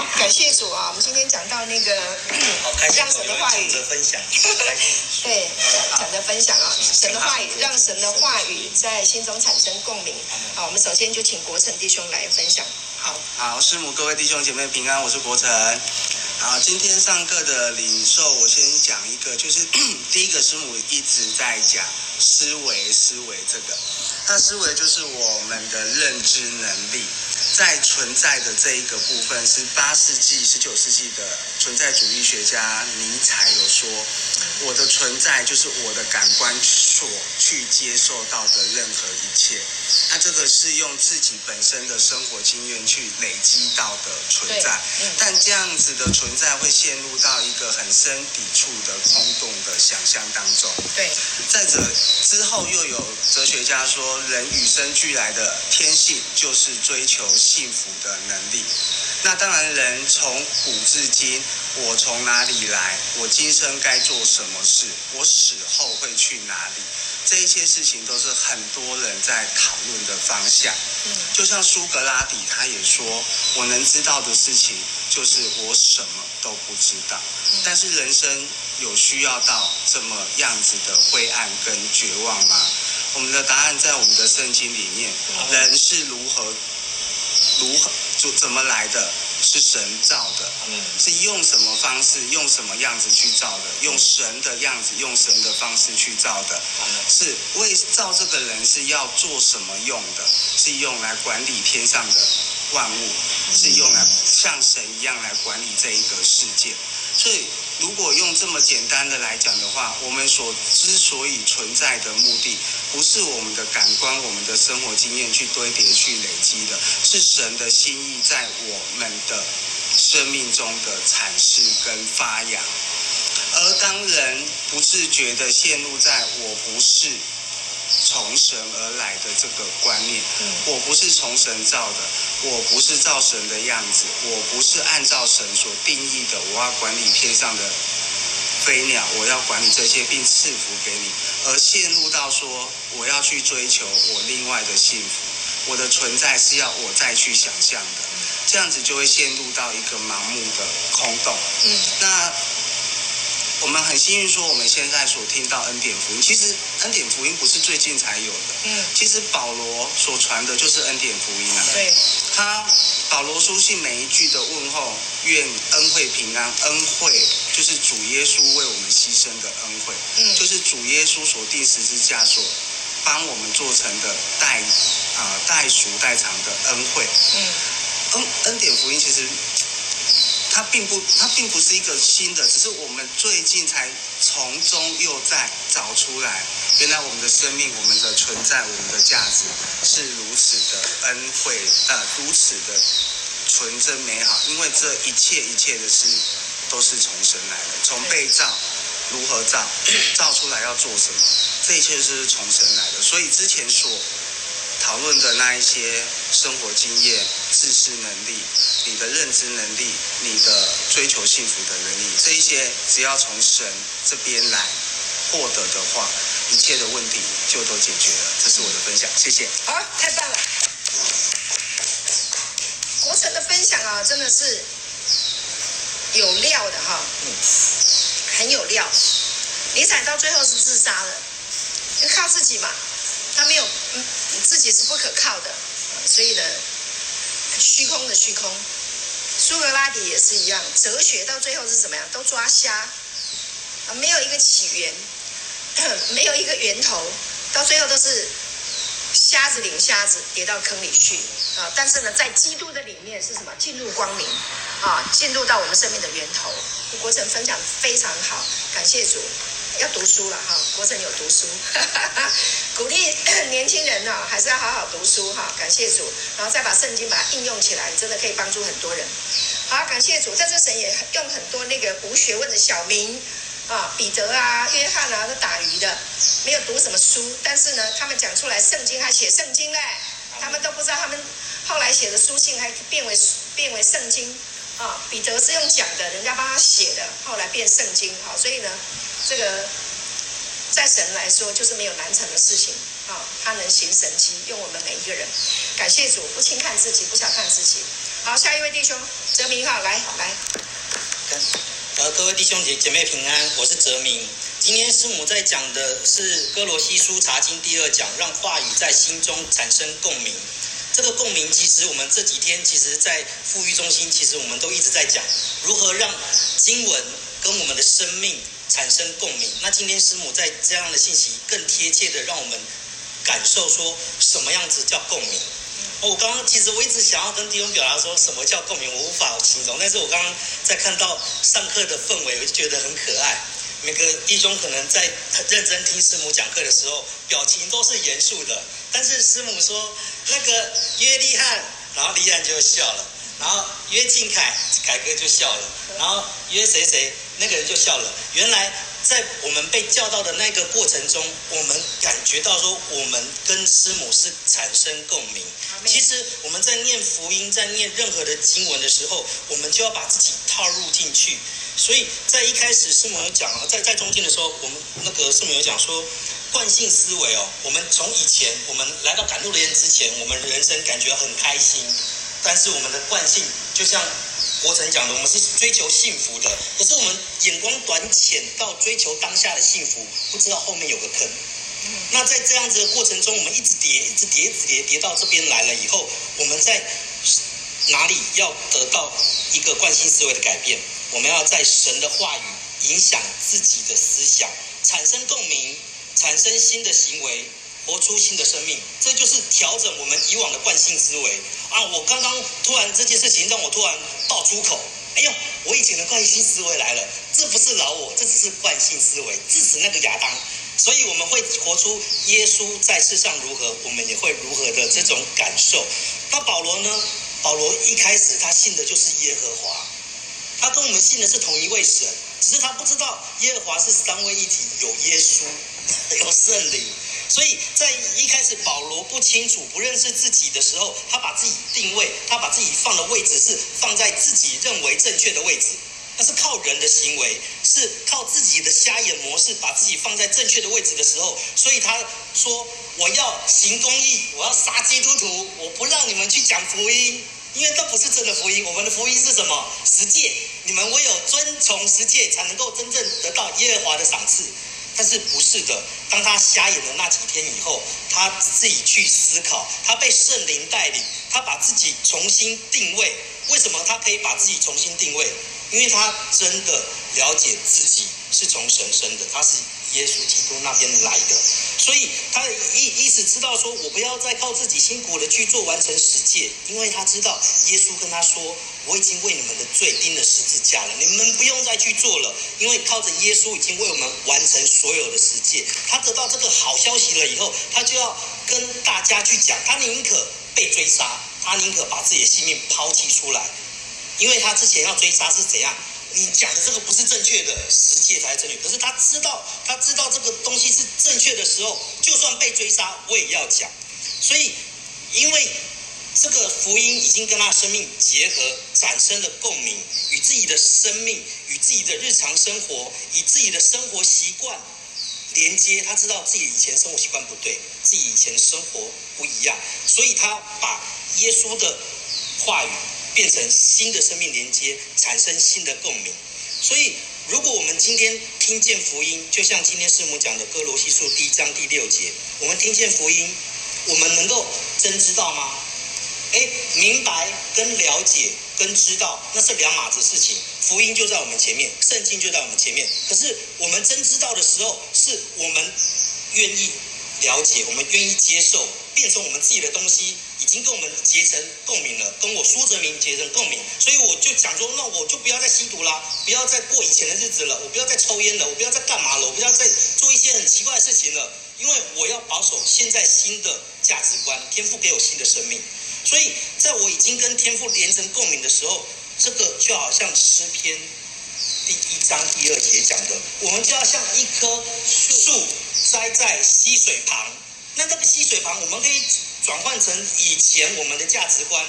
好，感谢主啊！我们今天讲到那个让 神的话语分享，对，讲的分享啊，神的话语让神的话语在心中产生共鸣。好，我们首先就请国成弟兄来分享。好，好，师母，各位弟兄姐妹平安，我是国成。好，今天上课的领受，我先讲一个，就是 第一个师母一直在讲思维，思维这个，那思维就是我们的认知能力。在存在的这一个部分，是八世纪、十九世纪的存在主义学家尼采有说，我的存在就是我的感官所去接受到的任何一切。那这个是用自己本身的生活经验去累积到的存在，但这样子的存在会陷入到一个很深抵触的空洞的想象当中。对，再者之后又有哲学家说，人与生俱来的天性就是追求幸福的能力。那当然，人从古至今，我从哪里来？我今生该做什么事？我死后会去哪里？这一些事情都是很多人在讨论的方向。嗯，就像苏格拉底，他也说：“我能知道的事情，就是我什么都不知道。”但是人生有需要到这么样子的灰暗跟绝望吗？我们的答案在我们的圣经里面。人是如何？如何？就怎么来的？是神造的，是用什么方式，用什么样子去造的？用神的样子，用神的方式去造的，是为造这个人是要做什么用的？是用来管理天上的万物，是用来像神一样来管理这一个世界。所以，如果用这么简单的来讲的话，我们所之所以存在的目的，不是我们的感官、我们的生活经验去堆叠、去累积的，是神的心意在我们的生命中的阐释跟发扬。而当人不自觉的陷入在我不是。从神而来的这个观念，我不是从神造的，我不是造神的样子，我不是按照神所定义的，我要管理天上的飞鸟，我要管理这些并赐福给你，而陷入到说我要去追求我另外的幸福，我的存在是要我再去想象的，这样子就会陷入到一个盲目的空洞。嗯，那。我们很幸运说，我们现在所听到恩典福音，其实恩典福音不是最近才有的。嗯，其实保罗所传的就是恩典福音啊。对，他保罗书信每一句的问候，愿恩惠平安，恩惠就是主耶稣为我们牺牲的恩惠，嗯，就是主耶稣所定十字架所帮我们做成的代啊代赎代偿的恩惠。嗯，恩恩典福音其实。它并不，它并不是一个新的，只是我们最近才从中又再找出来，原来我们的生命、我们的存在、我们的价值是如此的恩惠，呃，如此的纯真美好。因为这一切一切的事都是从神来的，从被造如何造，造出来要做什么，这一切是从神来的。所以之前所讨论的那一些生活经验、自识能力、你的认知能力、你的追求幸福的能力，这一些只要从神这边来获得的话，一切的问题就都解决了。这是我的分享，谢谢。好，太棒了！国成的分享啊，真的是有料的哈，嗯，很有料。尼采到最后是自杀的，就靠自己嘛。他没有，嗯，自己是不可靠的，所以呢，虚空的虚空。苏格拉底也是一样，哲学到最后是怎么样？都抓瞎，啊，没有一个起源，没有一个源头，到最后都是瞎子领瞎子，跌到坑里去啊！但是呢，在基督的里面是什么？进入光明，啊，进入到我们生命的源头。国成分享非常好，感谢主。要读书了哈，国成有读书，鼓励年轻人呢，还是要好好读书哈。感谢主，然后再把圣经把它应用起来，真的可以帮助很多人。好，感谢主，在这神也用很多那个无学问的小民啊，彼得啊、约翰啊，都打鱼的，没有读什么书，但是呢，他们讲出来圣经还写圣经嘞，他们都不知道他们后来写的书信还变为变为圣经啊。彼得是用讲的，人家帮他写的，后来变圣经。好，所以呢。这个在神来说就是没有难成的事情啊！他能行神迹，用我们每一个人。感谢主，不轻看自己，不小看自己。好，下一位弟兄。泽明哈，来来。呃，各位弟兄姐姐妹平安，我是泽明。今天师母在讲的是哥罗西书查经第二讲，让话语在心中产生共鸣。这个共鸣，其实我们这几天，其实，在富裕中心，其实我们都一直在讲如何让经文跟我们的生命产生共鸣。那今天师母在这样的信息，更贴切的让我们感受说什么样子叫共鸣。我刚刚其实我一直想要跟弟兄表达说什么叫共鸣，我无法形容。但是我刚刚在看到上课的氛围，我就觉得很可爱。每个弟兄可能在很认真听师母讲课的时候，表情都是严肃的。但是师母说那个约利翰，然后利翰就笑了；然后约敬凯，凯哥就笑了；然后约谁谁，那个人就笑了。原来。在我们被叫到的那个过程中，我们感觉到说，我们跟师母是产生共鸣。其实我们在念福音，在念任何的经文的时候，我们就要把自己套入进去。所以在一开始师母有讲了，在在中间的时候，我们那个师母有讲说，惯性思维哦，我们从以前我们来到赶路的人之前，我们人生感觉很开心，但是我们的惯性就像。国成讲的，我们是追求幸福的，可是我们眼光短浅到追求当下的幸福，不知道后面有个坑。那在这样子的过程中，我们一直叠，一直叠，一直叠，叠到这边来了以后，我们在哪里要得到一个惯性思维的改变？我们要在神的话语影响自己的思想，产生共鸣，产生新的行为。活出新的生命，这就是调整我们以往的惯性思维啊！我刚刚突然这件事情让我突然爆粗口，哎呦，我以前的惯性思维来了，这不是老我，这只是惯性思维，致使那个亚当。所以我们会活出耶稣在世上如何，我们也会如何的这种感受。那保罗呢？保罗一开始他信的就是耶和华，他跟我们信的是同一位神，只是他不知道耶和华是三位一体，有耶稣，有圣灵。所以在一开始，保罗不清楚、不认识自己的时候，他把自己定位，他把自己放的位置是放在自己认为正确的位置，那是靠人的行为，是靠自己的瞎眼模式把自己放在正确的位置的时候，所以他说：“我要行公义，我要杀基督徒，我不让你们去讲福音，因为这不是真的福音。我们的福音是什么？十诫，你们唯有遵从十诫，才能够真正得到耶和华的赏赐。”但是不是的，当他瞎眼的那几天以后，他自己去思考，他被圣灵带领，他把自己重新定位。为什么他可以把自己重新定位？因为他真的了解自己是从神生的，他是。耶稣基督那边来的，所以他意意思知道说，我不要再靠自己辛苦的去做完成十诫，因为他知道耶稣跟他说，我已经为你们的罪钉了十字架了，你们不用再去做了，因为靠着耶稣已经为我们完成所有的十诫。他得到这个好消息了以后，他就要跟大家去讲，他宁可被追杀，他宁可把自己的性命抛弃出来，因为他之前要追杀是怎样？你讲的这个不是正确的，十诫才是正确。可是他知道，他知道这个东西是正确的时候，就算被追杀，我也要讲。所以，因为这个福音已经跟他生命结合，产生了共鸣，与自己的生命、与自己的日常生活、以自己的生活习惯连接。他知道自己以前生活习惯不对，自己以前生活不一样，所以他把耶稣的话语。变成新的生命连接，产生新的共鸣。所以，如果我们今天听见福音，就像今天师母讲的歌罗西书第一章第六节，我们听见福音，我们能够真知道吗？诶，明白跟了解跟知道，那是两码子事情。福音就在我们前面，圣经就在我们前面。可是我们真知道的时候，是我们愿意了解，我们愿意接受，变成我们自己的东西。已经跟我们结成共鸣了，跟我苏哲明结成共鸣，所以我就讲说，那我就不要再吸毒啦，不要再过以前的日子了，我不要再抽烟了，我不要再干嘛了，我不要再做一些很奇怪的事情了，因为我要保守现在新的价值观，天赋给我新的生命，所以在我已经跟天父连成共鸣的时候，这个就好像诗篇第一章第二节讲的，我们就要像一棵树栽在溪水旁，那这个溪水旁，我们可以。转换成以前我们的价值观，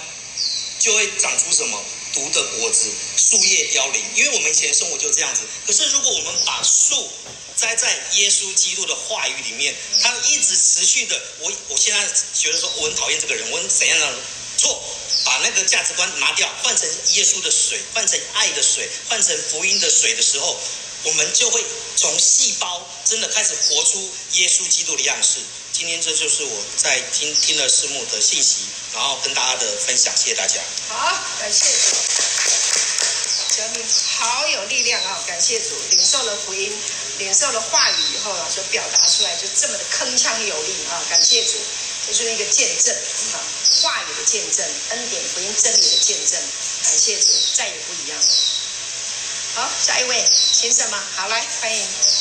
就会长出什么毒的果子，树叶凋零。因为我们以前生活就这样子。可是如果我们把树栽在耶稣基督的话语里面，他一直持续的，我我现在觉得说我很讨厌这个人，我很怎样的错，把那个价值观拿掉，换成耶稣的水，换成爱的水，换成福音的水的时候，我们就会从细胞真的开始活出耶稣基督的样式。今天这就是我在听听了师母的信息，然后跟大家的分享，谢谢大家。好，感谢主，小明好有力量啊！感谢主，领受了福音，领受了话语以后啊，所表达出来就这么的铿锵有力啊！感谢主，这就是一个见证啊，话语的见证，恩典福音真理的见证。感谢主，再也不一样了。好，下一位，先生吗？好，来欢迎。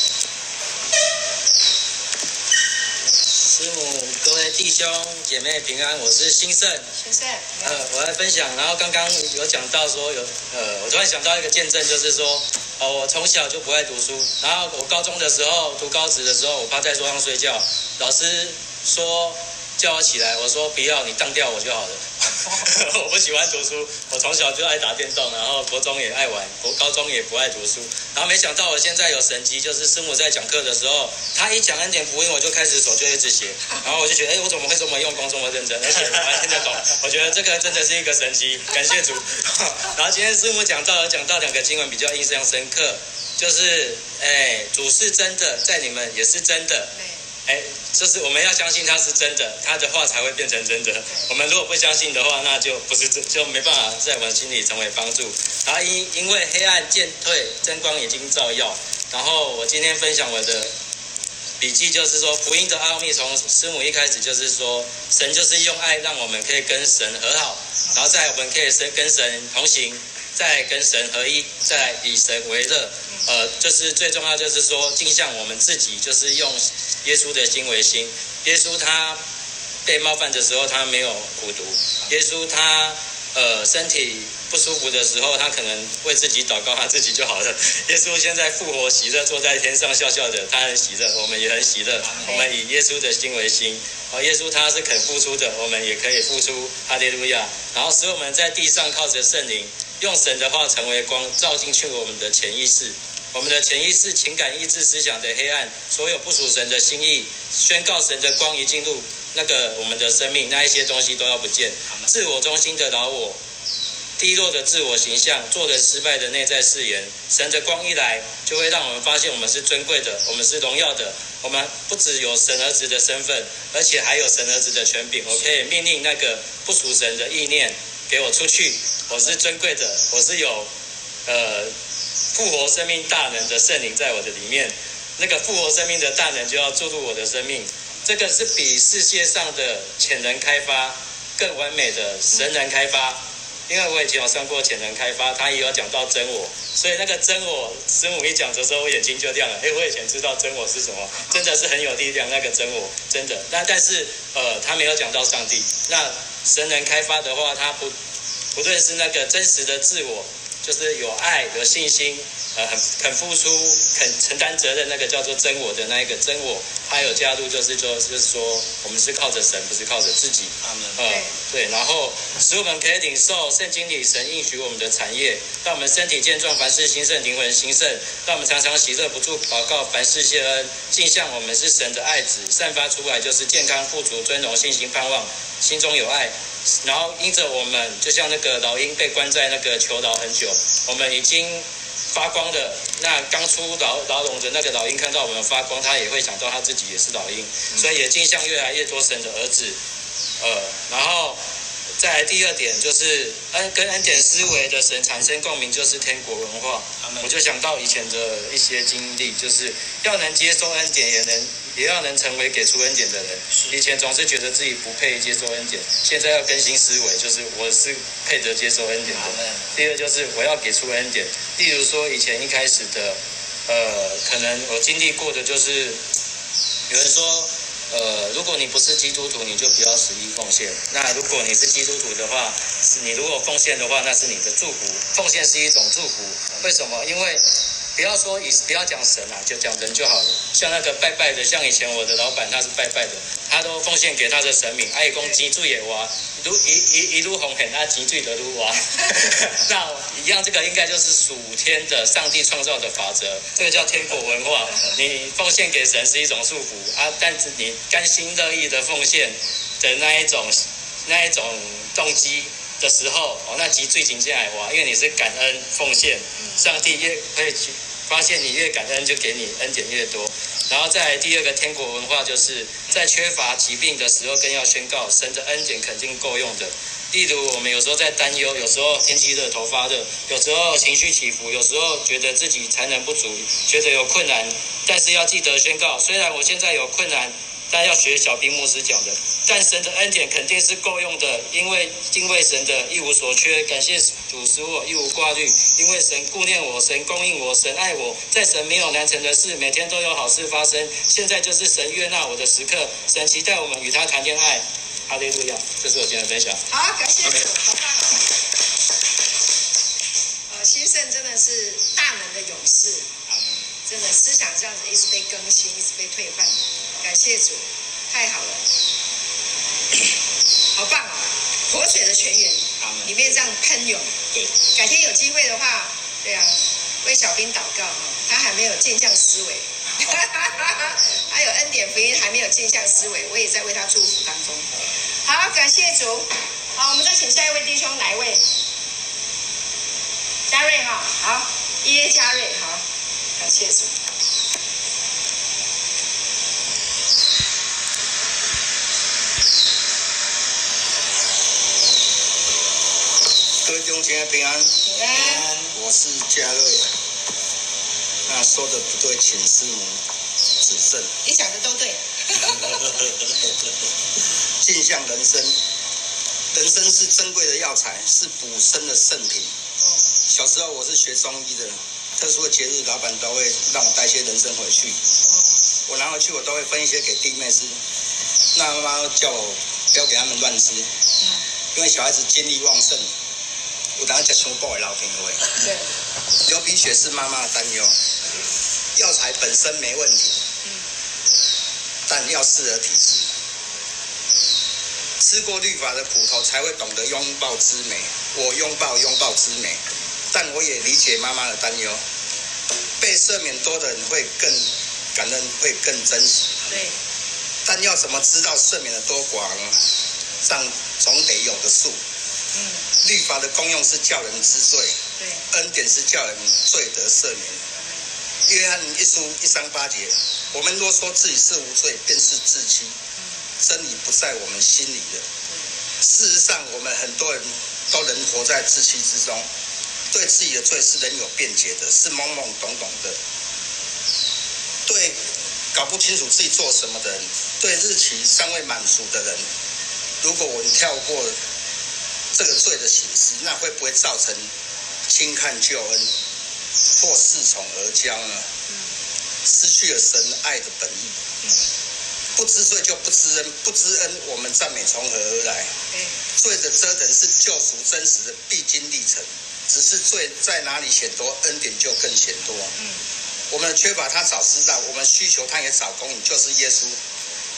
师母，各位弟兄姐妹平安，我是兴盛。兴盛，呃，我来分享。然后刚刚有讲到说有，呃，我突然想到一个见证，就是说，哦，我从小就不爱读书。然后我高中的时候读高职的时候，我趴在桌上睡觉，老师说叫我起来，我说不要，你当掉我就好了。我不喜欢读书，我从小就爱打电动，然后国中也爱玩，国高中也不爱读书。然后没想到我现在有神迹，就是师母在讲课的时候，他一讲恩典福音，我就开始手就一直写，然后我就觉得，哎，我怎么会这么用功，这么认真，而且我还听得懂？我觉得这个真的是一个神迹，感谢主。然后今天师母讲到，讲到两个经文比较印象深刻，就是，哎，主是真的，在你们也是真的。哎，就是我们要相信他是真的，他的话才会变成真的。我们如果不相信的话，那就不是真，就没办法在我们心里成为帮助。然后因因为黑暗渐退，真光已经照耀。然后我今天分享我的笔记，就是说福音的奥秘，从师母一开始就是说，神就是用爱让我们可以跟神和好，然后在我们可以跟神同行，再跟神合一，再以神为乐。呃，就是最重要，就是说，镜像我们自己，就是用耶稣的心为心。耶稣他被冒犯的时候，他没有苦毒。耶稣他呃身体不舒服的时候，他可能为自己祷告，他自己就好了。耶稣现在复活喜乐，坐在天上笑笑的，他很喜乐，我们也很喜乐。我们以耶稣的心为心。哦，耶稣他是肯付出的，我们也可以付出。哈利路亚。然后使我们在地上靠着圣灵，用神的话成为光，照进去我们的潜意识。我们的潜意识、情感、意志、思想的黑暗，所有不属神的心意，宣告神的光一进入那个我们的生命，那一些东西都要不见。自我中心的老我，低落的自我形象，做人失败的内在誓言，神的光一来，就会让我们发现我们是尊贵的，我们是荣耀的，我们不只有神儿子的身份，而且还有神儿子的权柄。我可以命令那个不属神的意念给我出去。我是尊贵的，我是有呃。复活生命大能的圣灵在我的里面，那个复活生命的大能就要注入我的生命。这个是比世界上的潜能开发更完美的神能开发。因为我以前有上过潜能开发，他也有讲到真我，所以那个真我师母一讲的时候，我眼睛就亮了。哎，我以前知道真我是什么，真的是很有力量。那个真我真的，那但是呃，他没有讲到上帝。那神能开发的话，他不不论是那个真实的自我。就是有爱、有信心，呃，很肯付出、肯承担责任，那个叫做真我的那一个真我，还有加入就是说，就是说，我们是靠着神，不是靠着自己。他们，呃，对，然后使我们可以领受圣经里神应许我们的产业，让我们身体健壮，凡事兴盛，灵魂兴盛，让我们常常喜乐不住祷告，凡事谢恩，尽向我们是神的爱子，散发出来就是健康、富足、尊荣、信心、盼望，心中有爱。然后因着我们，就像那个老鹰被关在那个囚牢很久，我们已经发光的。那刚出牢牢笼的那个老鹰看到我们发光，他也会想到他自己也是老鹰，所以也镜像越来越多神的儿子。呃，然后再来第二点就是恩跟恩典思维的神产生共鸣，就是天国文化。我就想到以前的一些经历，就是要能接受恩典，也能。也要能成为给出恩典的人。以前总是觉得自己不配接受恩典，现在要更新思维，就是我是配得接受恩典的。第二就是我要给出恩典。例如说，以前一开始的，呃，可能我经历过的就是，有人说，呃，如果你不是基督徒，你就不要十一奉献。那如果你是基督徒的话，你如果奉献的话，那是你的祝福。奉献是一种祝福。为什么？因为不要说以不要讲神啊，就讲人就好了。像那个拜拜的，像以前我的老板他是拜拜的，他都奉献给他的神明。爱公积聚也挖，如一一一路红很啊，积聚的路挖。那一样，这个应该就是属天的上帝创造的法则，这个叫天国文化。你奉献给神是一种祝福啊，但是你甘心乐意的奉献的那一种那一种动机，的时候，哦，那集最紧接来哇，因为你是感恩奉献，上帝越会去发现你越感恩，就给你恩典越多。然后再来第二个天国文化，就是在缺乏疾病的时候，更要宣告神的恩典肯定够用的。例如我们有时候在担忧，有时候天气热头发热，有时候情绪起伏，有时候觉得自己才能不足，觉得有困难，但是要记得宣告，虽然我现在有困难。但要学小兵牧师讲的，但神的恩典肯定是够用的，因为敬畏神的一无所缺，感谢主使我一无挂虑，因为神顾念我，神供应我，神爱我，在神没有难成的事，每天都有好事发生。现在就是神悦纳我的时刻，神期待我们与他谈恋爱。哈利路亚，这是我今天的分享。好，感谢主好棒哦。呃，兴盛真的是大能的勇士，真的思想这样子一直被更新，一直被退换。感谢主，太好了，好棒啊！活水的泉源，里面这样喷涌。对，改天有机会的话，对啊，为小兵祷告哈，他还没有镜像思维，他有恩典福音还没有镜像思维，我也在为他祝福当中。好，感谢主。好，我们再请下一位弟兄来一位，嘉瑞哈，好，耶嘉瑞，好，感谢主。平安平安，我是嘉瑞。那说的不对，请师母指正。你讲的都对。镜像人生，人参是珍贵的药材，是补身的圣品。小时候我是学中医的，特殊的节日，老板都会让我带些人参回去。我拿回去，我都会分一些给弟妹吃。那妈妈叫我不要给他们乱吃，因为小孩子精力旺盛。我等下讲全部报给老天各位。对，流鼻血是妈妈的担忧。药材本身没问题，但要适合体质。吃过律法的苦头才会懂得拥抱之美。我拥抱拥抱之美，但我也理解妈妈的担忧。被赦免多的人会更感恩，会更珍惜。对。但要怎么知道赦免的多寡呢？上总得有个数。嗯。律法的功用是叫人知罪，恩典是叫人罪得赦免。约翰一书一三八节，我们若说自己是无罪，便是自欺，真理不在我们心里的。事实上，我们很多人都能活在自欺之中，对自己的罪是能有辩解的，是懵懵懂懂的。对搞不清楚自己做什么的人，对日期尚未满足的人，如果我们跳过。这个罪的形式，那会不会造成轻看救恩或恃宠而骄呢？失去了神爱的本意。不知罪就不知恩，不知恩我们赞美从何而来？罪的遮等是救赎真实的必经历程，只是罪在哪里显多，恩典就更显多。我们缺乏他早知道，我们需求他也早供应，就是耶稣。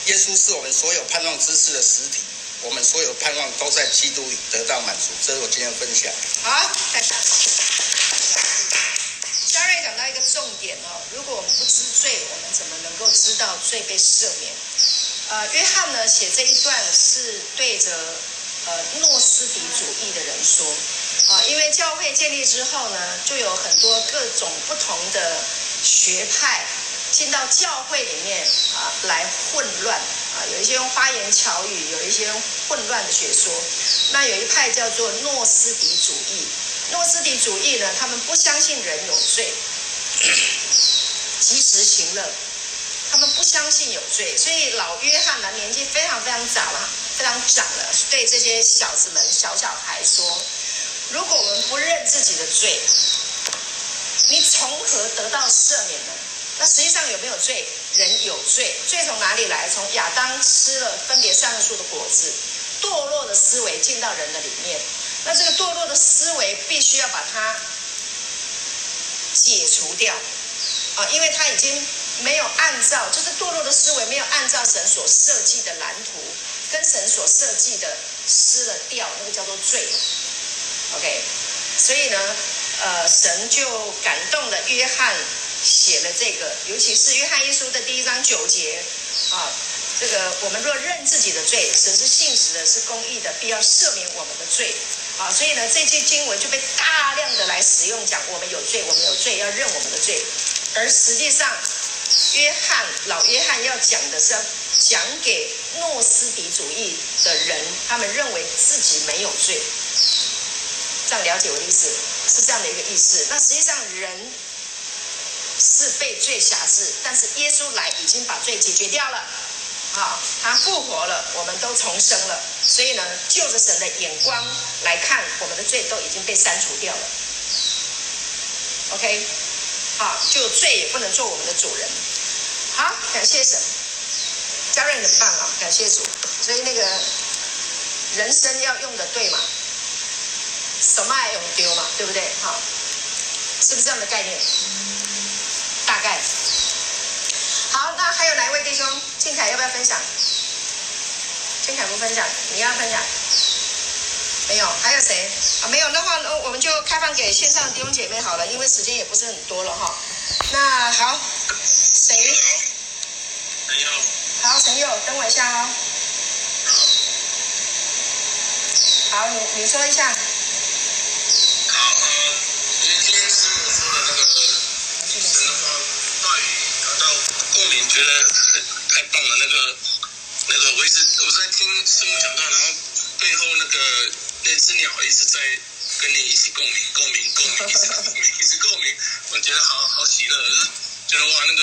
耶稣是我们所有盼望之事的实体。我们所有盼望都在基督里得到满足，这是我今天的分享。好，太棒了。嘉瑞讲到一个重点哦，如果我们不知罪，我们怎么能够知道罪被赦免？呃，约翰呢写这一段是对着呃诺斯底主义的人说啊、因为教会建立之后呢，就有很多各种不同的学派进到教会里面啊、来混乱。啊，有一些用花言巧语，有一些用混乱的学说。那有一派叫做诺斯底主义。诺斯底主义呢，他们不相信人有罪，及时行乐。他们不相信有罪，所以老约翰呢，年纪非常非常长了，非常长了，对这些小子们、小小孩说：如果我们不认自己的罪，你从何得到赦免呢？那实际上有没有罪？人有罪，罪从哪里来？从亚当吃了分别善恶树的果子，堕落的思维进到人的里面。那这个堕落的思维必须要把它解除掉啊，因为他已经没有按照，就是堕落的思维没有按照神所设计的蓝图，跟神所设计的失了掉，那个叫做罪。OK，所以呢，呃，神就感动了约翰。写了这个，尤其是约翰一书的第一章九节啊，这个我们若认自己的罪，神是信实的，是公义的，必要赦免我们的罪，啊，所以呢，这句经文就被大量的来使用，讲我们有罪，我们有罪，要认我们的罪。而实际上，约翰老约翰要讲的是讲给诺斯底主义的人，他们认为自己没有罪。这样了解我的意思，是这样的一个意思。那实际上人是被罪辖制，但是耶稣来已经把罪解决掉了。啊，他复活了，我们都重生了。所以呢，就着神的眼光来看，我们的罪都已经被删除掉了。OK，好，就罪也不能做我们的主人。好，感谢神，嘉瑞很棒啊，感谢主。所以那个人生要用的对嘛，什么爱用丢嘛，对不对？好，是不是这样的概念？大概。哪一位弟兄？静凯要不要分享？静凯不分享，你要分享？没有，还有谁？啊，没有的话，那我们就开放给线上的弟兄姐妹好了，因为时间也不是很多了哈。那好，谁？陈佑。好，陈佑，等我一下哦。好，你你说一下。觉得太棒了。那个那个，我一直我在听师母讲到，然后背后那个那只鸟一直在跟你一起共鸣，共鸣，共鸣，一直共鸣，一直共鸣，我觉得好好喜乐，觉得哇，那个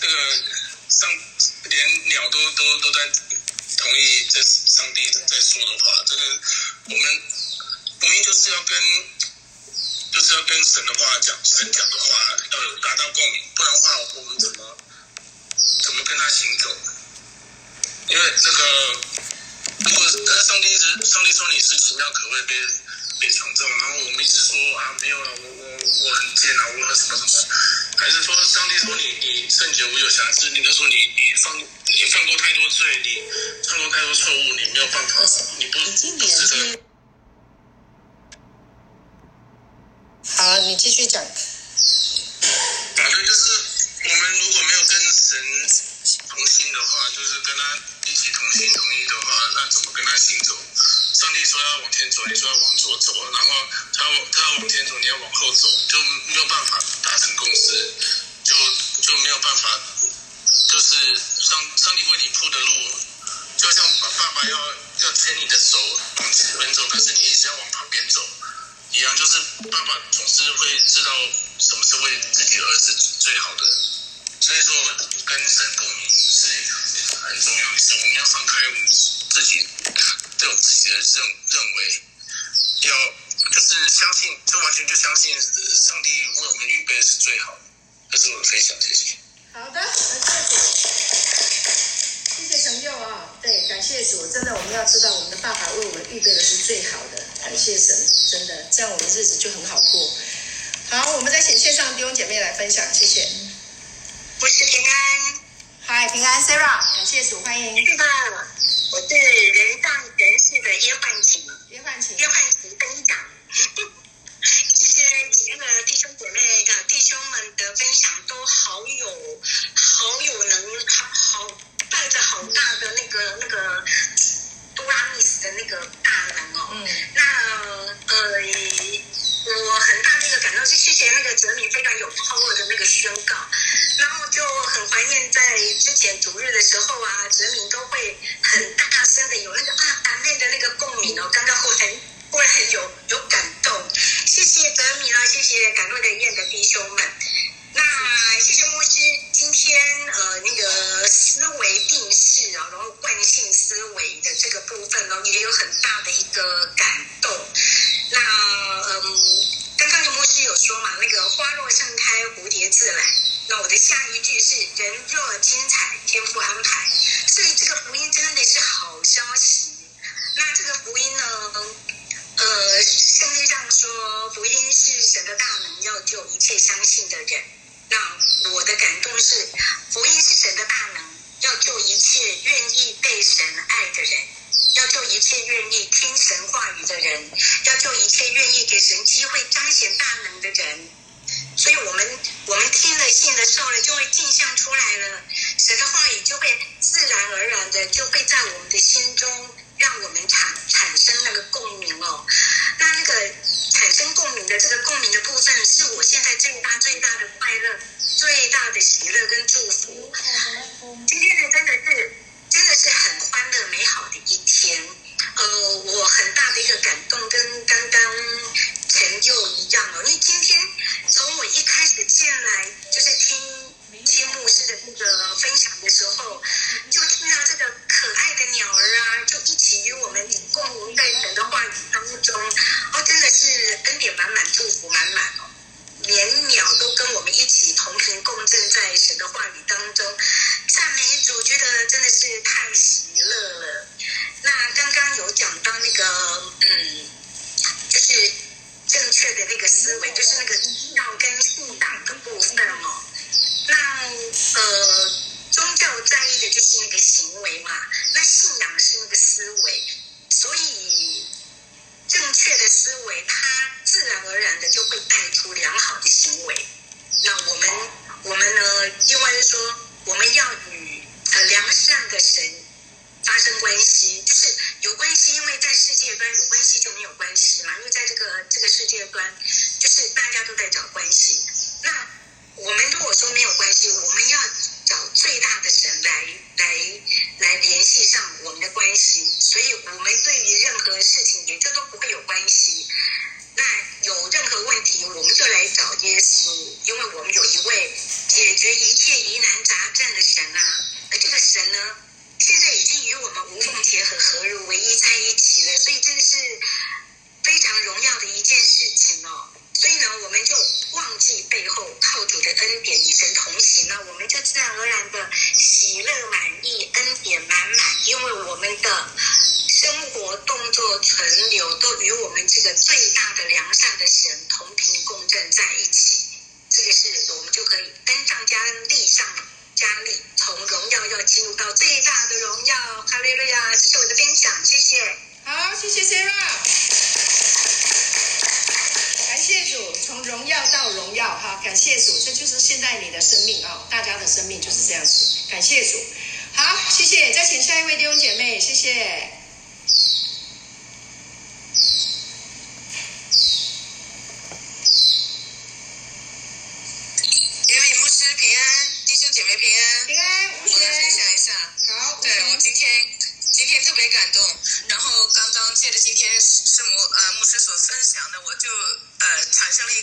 那个上连鸟都都都在同意这上帝在说的话，这个我们我们就是要跟。就是要跟神的话讲，神讲的话要有达到共鸣，不然的话我们怎么怎么跟他行走？因为这个，如果上帝一直上帝说你是奇妙可畏被被创造，然后我们一直说啊没有了，我我我很贱啊，我什么什么，还是说上帝说你你圣洁无有瑕疵，你就说你你犯你犯过太多罪，你犯过太多错误，你没有办法，你不不值得。好，你继续讲。反正就是我们如果没有跟神同心的话，就是跟他一起同心同意的话，那怎么跟他行走？上帝说要往前走，你说要往左走，然后他他要往前走，你要往后走，就没有办法达成共识，就就没有办法，就是上上帝为你铺的路，就像爸爸要要牵你的手往前走，可是你一直要往旁边走。一样，就是爸爸总是会知道什么是为自己儿子最好的，所以说跟神共鸣是很重要的事。我们要放开我们自己这种自己的认认为，要就是相信，就完全就相信上帝为我们预备的是最好的。这是我的分享，谢谢。好的，谢谢。谢谢神佑啊！对，感谢主，真的我们要知道，我们的爸爸为我们预备的是最好的。感谢神，真的，这样我们的日子就很好过。好，我们再请线上弟兄姐妹来分享，谢谢。我是平安，嗨，平安，Sarah，感谢主，欢迎。是的，我是人上人世的约翰琴，约翰琴，约翰琴分享。谢谢几个弟兄姐妹的弟兄们的分享，都好有好有能好好。带着好大的那个那个多拉米斯的那个大能哦，嗯，那呃，我很大然后是谢谢那个哲明非常有 power 的那个宣告，然后就很怀念在之前主日的时候啊，哲明都会很大声的有那个啊阿妹的那个共鸣哦，刚刚后台会很有有感动，谢谢哲明啊，谢谢感动的燕的弟兄们。那谢谢牧师，今天呃那个思维定式啊，然后惯性思维的这个部分呢，也有很大的一个感动。那嗯，刚刚的牧师有说嘛，那个花若盛开，蝴蝶自来。那我的下一句是人若精彩，天父安排。所以这个福音真的是好消息。那这个福音呢，呃，圣经上说福音是神的大能，要救一切相信的人。那我的感动是，福音是神的大能，要救一切愿意被神爱的人，要做一切愿意听神话语的人要做一切愿意给神机会彰显大能的人。所以我们我们听了信的时候呢就会镜像出来了神的话语就会自然而然的就会在我们的心中让我们产产生那个共鸣哦。那那个产生共鸣的这个共鸣的部分是我现在最大最大的快乐最大的喜乐跟祝福。今天呢真的是真的是很欢乐美好的一天前。呃，我很大的一个感动，跟刚刚陈佑一样哦，因为今天从我一开始进来就是听。听牧师的那个分享的时候，就听到这个可爱的鸟儿啊，就一起与我们共鸣在神的话语当中，哦，真的是恩与我们这个最大的良善的神同频共振在一起。这个是我们就可以恩上加恩，利上加利，从荣耀要进入到最大的荣耀。哈利路亚！这是我的分享，谢谢。好，谢谢 Sarah。感谢主，从荣耀到荣耀，哈！感谢主，这就是现在你的生命啊，大家的生命就是这样子。感谢主，好，谢谢。再请下一位弟兄姐妹，谢谢。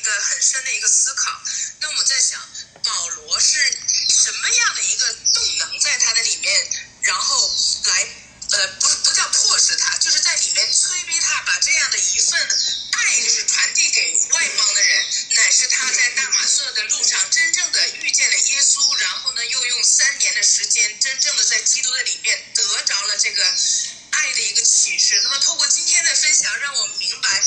一个很深的一个思考，那我在想，保罗是什么样的一个动能在他的里面，然后来，呃，不不叫迫使他，就是在里面催逼他把这样的一份爱，就是传递给外邦的人，乃是他在大马色的路上真正的遇见了耶稣，然后呢，又用三年的时间，真正的在基督的里面得着了这个爱的一个启示。那么，透过今天的分享，让我明白。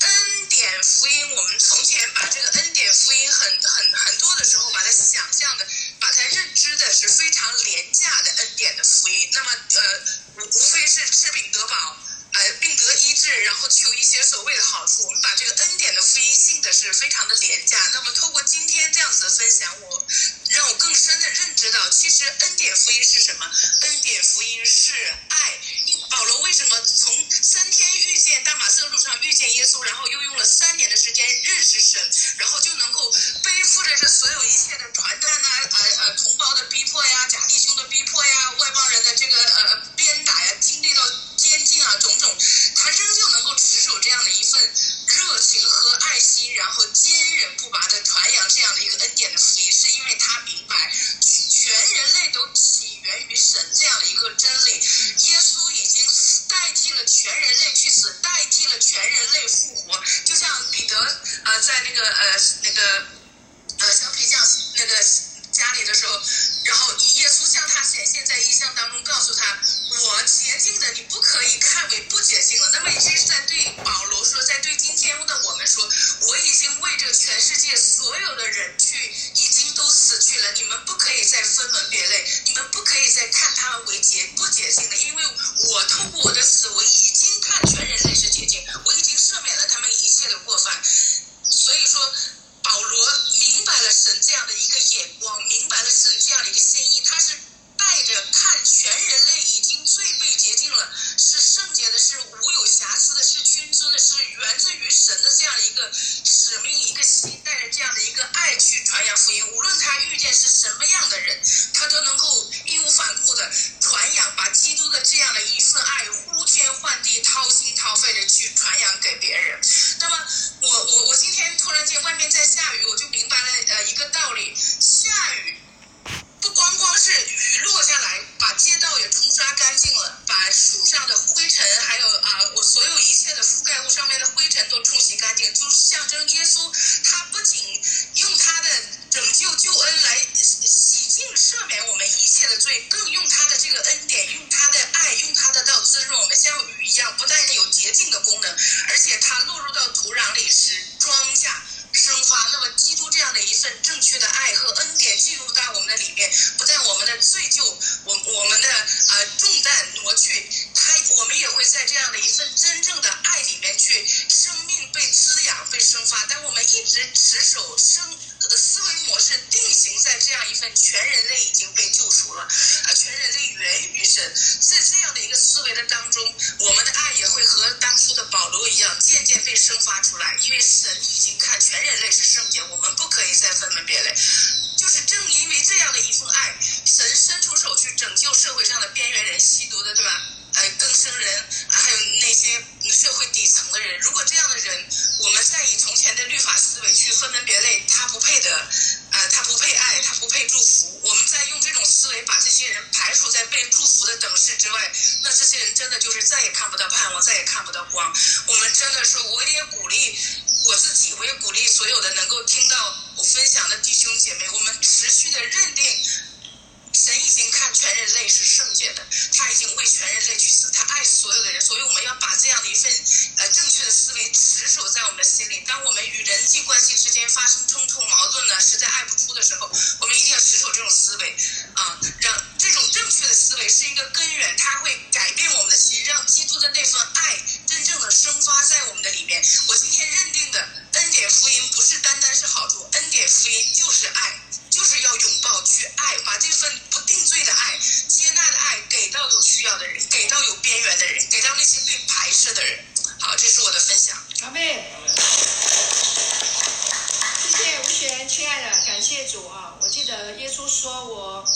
恩典福音我们从前把这个恩典福音很很很多的时候把它想象的把它认知的是非常廉价的恩典的福音那么呃无无非是吃饼得饱呃病得医治然后求一些所谓的好处我们把这个恩典的福音信的是非常的廉价那么透过今天这样子的分享我让我更深的认知到其实恩典福音是什么？恩典福音是爱保罗为什么从三天遇见大马士革路上遇见耶稣，然后又用了三年的时间认识神，然后就能够背负着这所有一切的团团啊？呃呃，同胞的逼迫呀，假弟兄的逼迫呀，外邦人的这个呃鞭打呀，经历到监禁啊种种，他仍旧能够持守这样的一份热情和爱心，然后坚韧不拔的传扬这样的一个恩典的福音。是因为他比。这样的一份爱护就是正因为这样的一份爱，神伸出手去拯救社会上的边缘人、吸毒的，对吧？呃，更生人，还有那些社会底层的人，如果这样的人，我们再以从前的律法思维去分门别类，他不配得，呃，他不配爱，他不配祝福。我们再用这种思维把这些人排除在被祝福的等式之外，那这些人真的就是再也看不到盼望，再也看不到光。我们真的说，我也鼓励我自己，我也鼓励所有的能够听到我分享的弟兄姐妹，我们持续的认定。神已经看全人类是圣洁的，他已经为全人类去死，他爱所有的人，所以我们要把这样的一份呃正确的思维持守在我们的心里。当我们与人际关系之间发生冲突矛盾呢，实在爱不出的时候，我们一定要持守这种思维啊，让这种正确的思维是一个根源，它会改变我们的心，让基督的那份爱真正的生发在我们的里面。我今天认定的恩典福音不是单单是好处，恩典福音就是爱。就是要拥抱去爱，把这份不定罪的爱、接纳的爱给到有需要的人，给到有边缘的人，给到那些被排斥的人。好，这是我的分享。阿妹，谢谢吴璇，亲爱的，感谢主啊！我记得耶稣说我呃，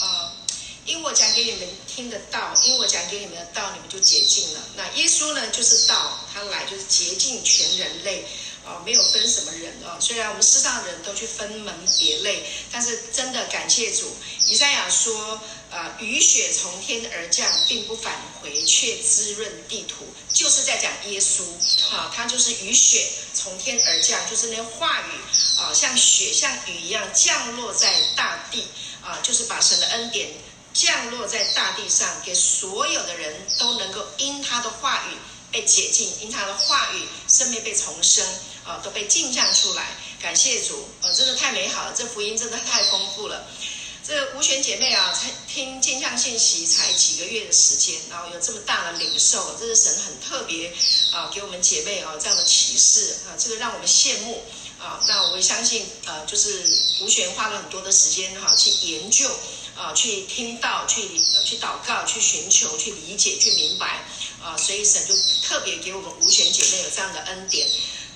因为我讲给你们听的道，因为我讲给你们的道，你们就洁净了。那耶稣呢，就是道，他来就是洁净全人类。啊、哦，没有分什么人啊、哦。虽然我们世上人都去分门别类，但是真的感谢主。以赛亚说：“呃，雨雪从天而降，并不返回，却滋润地土。”就是在讲耶稣啊，他就是雨雪从天而降，就是那话语啊，像雪像雨一样降落在大地啊，就是把神的恩典降落在大地上，给所有的人都能够因他的话语被解禁，因他的话语生命被重生。啊，都被镜像出来，感谢主，呃、真的太美好了，这福音真的太丰富了。这吴璇姐妹啊，才听镜像信息才几个月的时间，然后有这么大的领受，这是神很特别啊，给我们姐妹啊这样的启示啊，这个让我们羡慕啊。那我相信，呃，就是吴璇花了很多的时间哈、去研究啊，去听到，去去祷告，去寻求，去理解，去明白啊，所以神就特别给我们吴璇姐妹有这样的恩典。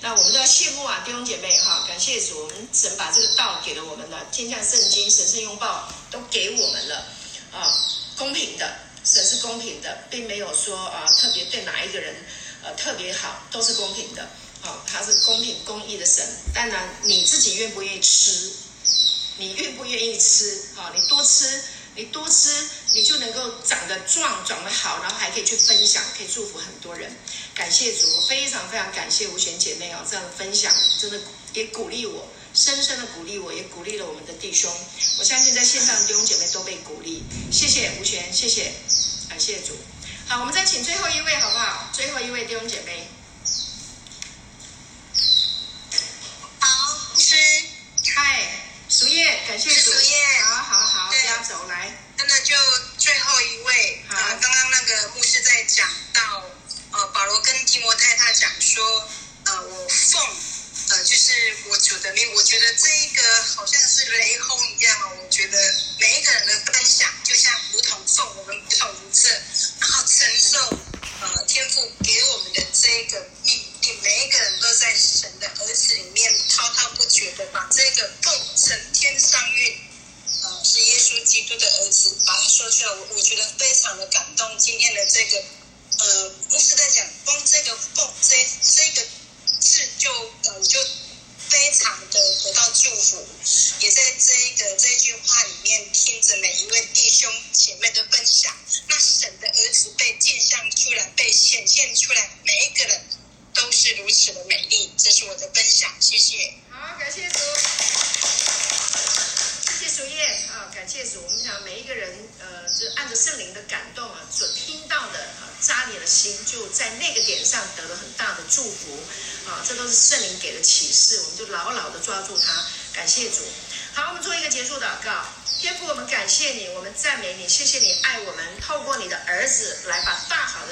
那我们都要羡慕啊，弟兄姐妹哈！感谢主，我们神把这个道给了我们了，天下圣经、神圣拥抱都给我们了啊，公平的，神是公平的，并没有说啊特别对哪一个人呃特别好，都是公平的啊，他是公平公义的神。当然你自己愿不愿意吃，你愿不愿意吃啊？你多吃。你多吃，你就能够长得壮，长得好，然后还可以去分享，可以祝福很多人。感谢主，我非常非常感谢吴璇姐妹啊，这样的分享真的也鼓励我，深深的鼓励我，也鼓励了我们的弟兄。我相信在线上的弟兄姐妹都被鼓励。谢谢吴璇，谢谢，感谢主。好，我们再请最后一位好不好？最后一位弟兄姐妹。嗨。主叶，感谢主。主叶，好好好，压轴来。真的就最后一位啊，刚刚那个牧师在讲到，呃，保罗跟提摩太他讲说，呃，我奉，呃，就是我主的命，我觉得这一个好像是雷轰一样啊。我觉得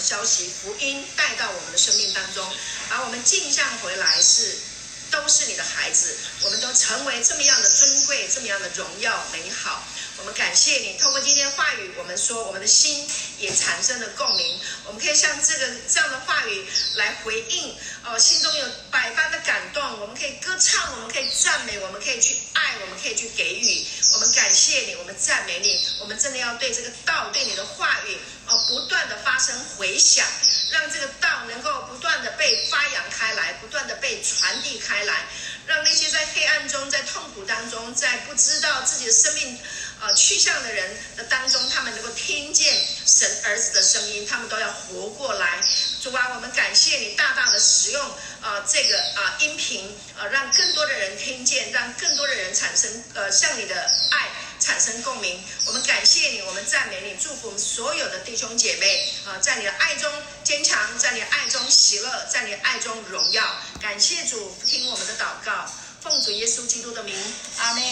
消息福音带到我们的生命当中，把我们镜像回来是都是你的孩子，我们都成为这么样的尊贵，这么样的荣耀美好。我们感谢你，透过今天话语，我们说我们的心也产生了共鸣，我们可以像这个这样的话语来回应，哦，心中有百般的感动，我们可以歌唱，我们可以赞美，我们可以去爱，我们可以去给予。我们感谢你，我们赞美你，我们真的要对这个道，对你的话语，哦，不断的发生回响，让这个道能够不断的被发扬开来，不断的被传递开来，让那些在黑暗中、在痛苦当中、在不知道自己的生命。呃，去向的人的当中，他们能够听见神儿子的声音，他们都要活过来。主啊，我们感谢你大大的使用呃这个啊、音频，呃让更多的人听见，让更多的人产生呃向你的爱产生共鸣。我们感谢你，我们赞美你，祝福我们所有的弟兄姐妹啊、在你的爱中坚强，在你爱中喜乐，在你爱中荣耀。感谢主，听我们的祷告，奉主耶稣基督的名。阿门